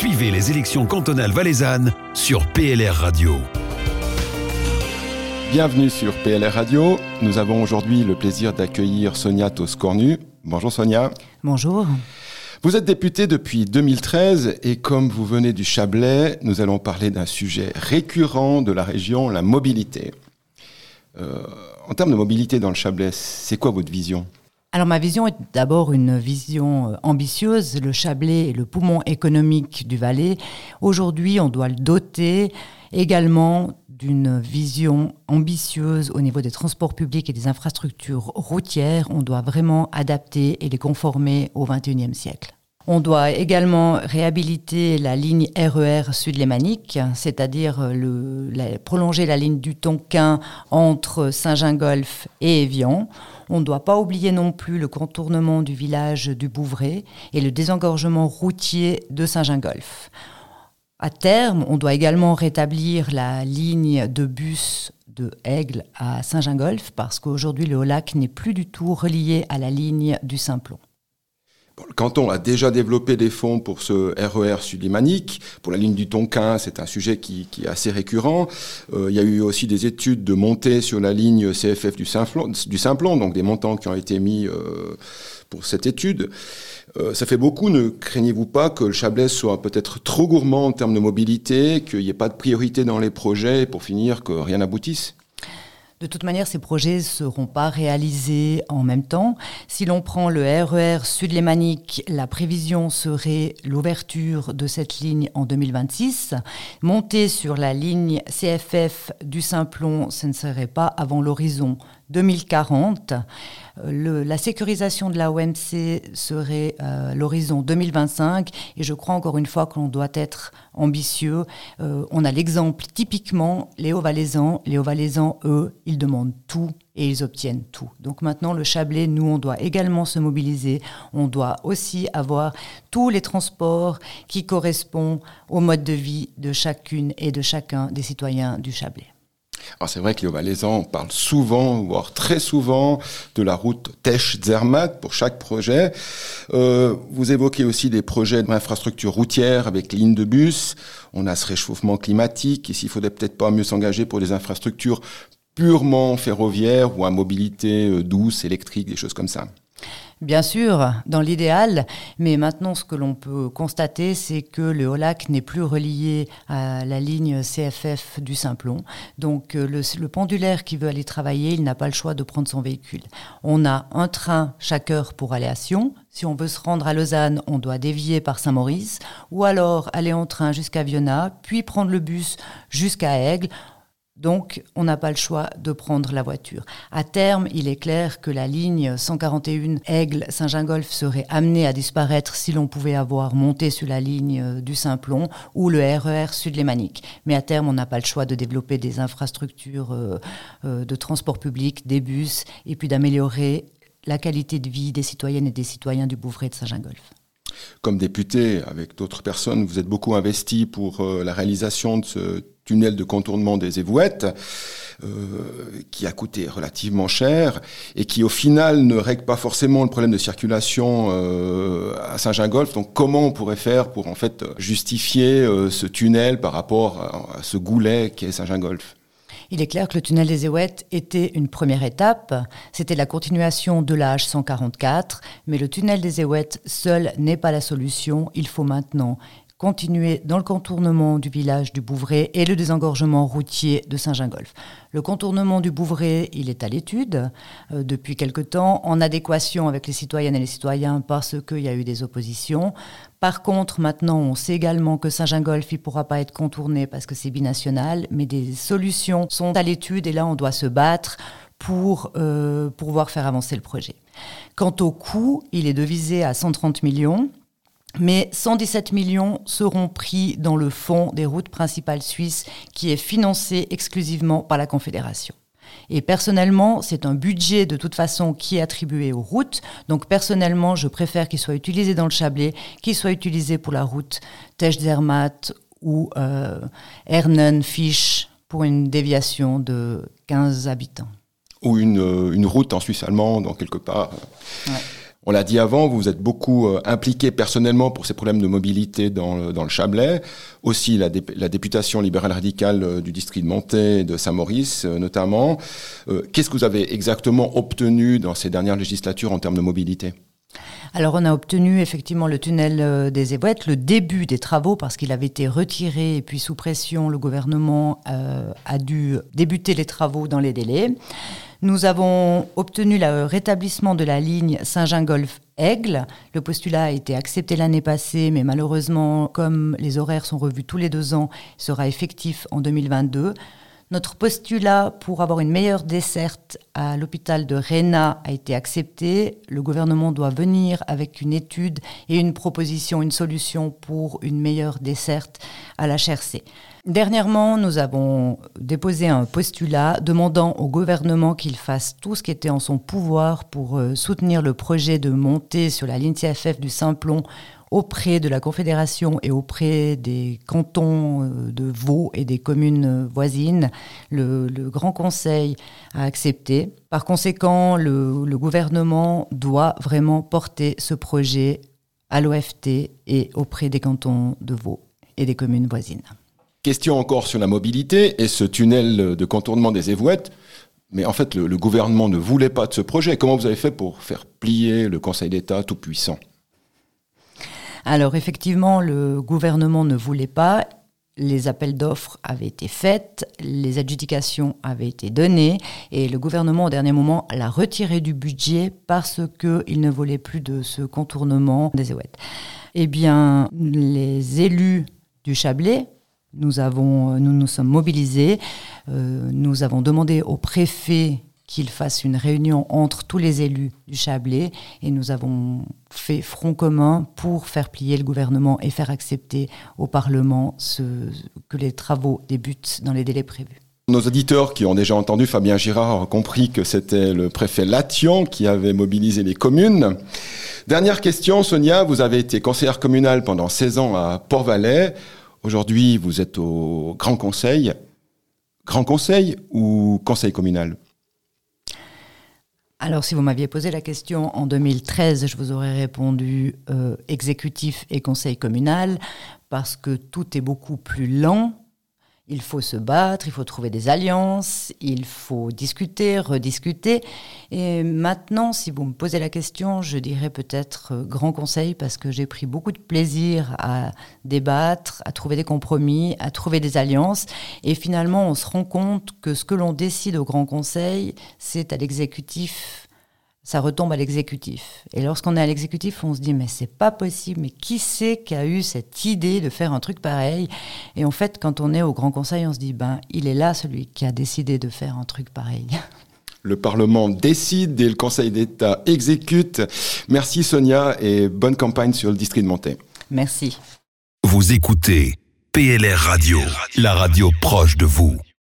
Suivez les élections cantonales valaisannes sur PLR Radio. Bienvenue sur PLR Radio. Nous avons aujourd'hui le plaisir d'accueillir Sonia Toscornu. Bonjour Sonia. Bonjour. Vous êtes députée depuis 2013 et comme vous venez du Chablais, nous allons parler d'un sujet récurrent de la région, la mobilité. Euh, en termes de mobilité dans le Chablais, c'est quoi votre vision? Alors ma vision est d'abord une vision euh, ambitieuse. Le Chablais est le poumon économique du Valais. Aujourd'hui, on doit le doter également d'une vision ambitieuse au niveau des transports publics et des infrastructures routières. On doit vraiment adapter et les conformer au XXIe siècle. On doit également réhabiliter la ligne RER sud-lémanique, c'est-à-dire prolonger la ligne du Tonquin entre Saint-Gingolf et Évian. On ne doit pas oublier non plus le contournement du village du Bouvray et le désengorgement routier de Saint-Gingolf. À terme, on doit également rétablir la ligne de bus de Aigle à Saint-Gingolf parce qu'aujourd'hui le Haut-Lac n'est plus du tout relié à la ligne du Simplon le canton a déjà développé des fonds pour ce RER e sud-lémanique. Pour la ligne du Tonkin, c'est un sujet qui, est assez récurrent. Euh, il y a eu aussi des études de montée sur la ligne CFF du Simplon, donc des montants qui ont été mis euh, pour cette étude. Euh, ça fait beaucoup, ne craignez-vous pas que le Chablais soit peut-être trop gourmand en termes de mobilité, qu'il n'y ait pas de priorité dans les projets, pour finir que rien n'aboutisse? De toute manière, ces projets ne seront pas réalisés en même temps. Si l'on prend le RER sud-lémanique, la prévision serait l'ouverture de cette ligne en 2026. Monter sur la ligne CFF du Simplon, ce ne serait pas avant l'horizon 2040. Euh, la sécurisation de la OMC serait euh, l'horizon 2025 et je crois encore une fois que l'on doit être ambitieux. Euh, on a l'exemple typiquement, les Hauts-Valaisans. Les eux, ils demandent tout et ils obtiennent tout. Donc maintenant, le Chablais, nous, on doit également se mobiliser. On doit aussi avoir tous les transports qui correspondent au mode de vie de chacune et de chacun des citoyens du Chablais. Alors c'est vrai que les Valaisans parlent souvent, voire très souvent, de la route Tesch-Zermatt pour chaque projet. Euh, vous évoquez aussi des projets d'infrastructures routières avec lignes de bus. On a ce réchauffement climatique. Ici, il faudrait peut-être pas mieux s'engager pour des infrastructures purement ferroviaires ou à mobilité euh, douce, électrique, des choses comme ça. Bien sûr, dans l'idéal, mais maintenant ce que l'on peut constater, c'est que le Haut-Lac n'est plus relié à la ligne CFF du Simplon. Donc euh, le, pendulaire qui veut aller travailler, il n'a pas le choix de prendre son véhicule. On a un train chaque heure pour aller à Sion. Si on veut se rendre à Lausanne, on doit dévier par Saint-Maurice, ou alors aller en train jusqu'à Viona, puis prendre le bus jusqu'à Aigle. Donc, on n'a pas le choix de prendre la voiture. À terme, il est clair que la ligne 141 Aigle-Saint-Gingolf serait amenée à disparaître si l'on pouvait avoir monté sur la ligne euh, du Simplon ou le RER sud-lémanique. Mais à terme, on n'a pas le choix de développer des infrastructures euh, euh, de transport public, des bus, et puis d'améliorer la qualité de vie des citoyennes et des citoyens du Bouvray de Saint-Gingolf. Comme député, avec d'autres personnes, vous êtes beaucoup investi pour la réalisation de ce tunnel de contournement des Évouettes, euh, qui a coûté relativement cher et qui au final ne règle pas forcément le problème de circulation euh, à Saint-Gingolf. Donc comment on pourrait faire pour en fait justifier euh, ce tunnel par rapport à, ce goulet qui est Saint-Gingolf? Il est clair que le tunnel des Éouettes était une première étape. C'était la continuation de l'âge 144. Mais le tunnel des Éouettes seul n'est pas la solution. Il faut maintenant continuer dans le contournement du village du Bouvray et le désengorgement routier de Saint-Gingolf. Le contournement du Bouvray, il est à l'étude euh, depuis quelque temps, en adéquation avec les citoyennes et les citoyens parce qu'il y a eu des oppositions. Par contre, maintenant, on sait également que Saint-Gingolf, il ne pourra pas être contourné parce que c'est binational, mais des solutions sont à l'étude et là, on doit se battre pour euh, pouvoir faire avancer le projet. Quant au coût, il est devisé à 130 millions. Mais 117 millions seront pris dans le fonds des routes principales suisses qui est financé exclusivement par la Confédération. Et personnellement, c'est un budget de toute façon qui est attribué aux routes. Donc personnellement, je préfère qu'il soit utilisé dans le Chablais, qu'il soit utilisé pour la route Tesch-Zermatt ou euh, Ernen-Fisch pour une déviation de 15 habitants. Ou une, euh, une route en Suisse allemande, en quelque part. Ouais. On l'a dit avant, vous êtes beaucoup euh, impliqué personnellement pour ces problèmes de mobilité dans le, Chablais. Aussi la, députation libérale radicale euh, du district de Monté et de Saint-Maurice euh, notamment. Qu'est-ce que vous avez exactement obtenu dans ces dernières législatures en termes de mobilité? Alors on a obtenu effectivement le tunnel des Évouettes, le début des travaux parce qu'il avait été retiré et puis sous pression le gouvernement a dû débuter les travaux dans les délais. Nous avons obtenu le rétablissement de la ligne Saint-Jean-Golf-Aigle. Le postulat a été accepté l'année passée, mais malheureusement, comme les horaires sont revus tous les deux ans, il sera effectif en 2022. Notre postulat pour avoir une meilleure desserte à l'hôpital de Réna a été accepté. Le gouvernement doit venir avec une étude et une proposition, une solution pour une meilleure desserte à la HRC. Dernièrement, nous avons déposé un postulat demandant au gouvernement qu'il fasse tout ce qui était en son pouvoir pour euh, soutenir le projet de monter sur la ligne CFF du Simplon auprès de la Confédération et auprès des cantons euh, de Vaud et des communes voisines. Le, Grand Conseil a accepté. Par conséquent, le, le gouvernement doit vraiment porter ce projet à l'OFT et auprès des cantons de Vaud et des communes voisines. Question encore sur la mobilité et ce tunnel de contournement des Évouettes. Mais en fait, le, gouvernement ne voulait pas de ce projet. Comment vous avez fait pour faire plier le Conseil d'État tout puissant? Alors effectivement, le gouvernement ne voulait pas. Les appels d'offres avaient été faits, les adjudications avaient été données et le gouvernement au dernier moment l'a retiré du budget parce qu'il ne voulait plus de ce contournement des Évouettes. Eh bien, les élus du Chablais nous, avons, nous nous sommes mobilisés. Euh, nous avons demandé au préfet qu'il fasse une réunion entre tous les élus du Chablais et nous avons fait front commun pour faire plier le gouvernement et faire accepter au Parlement que les travaux débutent dans les délais prévus. Nos auditeurs qui ont déjà entendu Fabien Girard ont compris que c'était le préfet Lation qui avait mobilisé les communes. Dernière question, Sonia, vous avez été conseillère communale pendant 16 ans à Port-Valais. Aujourd'hui, vous êtes au Grand Conseil. Grand Conseil ou Conseil communal? Alors, si vous m'aviez posé la question en 2013, je vous aurais répondu euh, exécutif et conseil communal, parce que tout est beaucoup plus lent il faut se battre, il faut trouver des alliances, il faut discuter, rediscuter. Et maintenant, si vous me posez la question, je dirais peut-être euh, grand conseil parce que j'ai pris beaucoup de plaisir à débattre, à trouver des compromis, à trouver des alliances. Et finalement, on se rend compte que ce que l'on décide au grand conseil, c'est à l'exécutif ça retombe à l'exécutif. Et lorsqu'on est à l'exécutif, on se dit mais c'est pas possible, mais qui c'est qui a eu cette idée de faire un truc pareil? Et en fait, quand on est au Grand Conseil, on se dit ben il est là celui qui a décidé de faire un truc pareil. Le Parlement décide et le Conseil d'État exécute. Merci Sonia et bonne campagne sur le district de Monté. Merci. Vous écoutez PLR Radio, la radio proche de vous.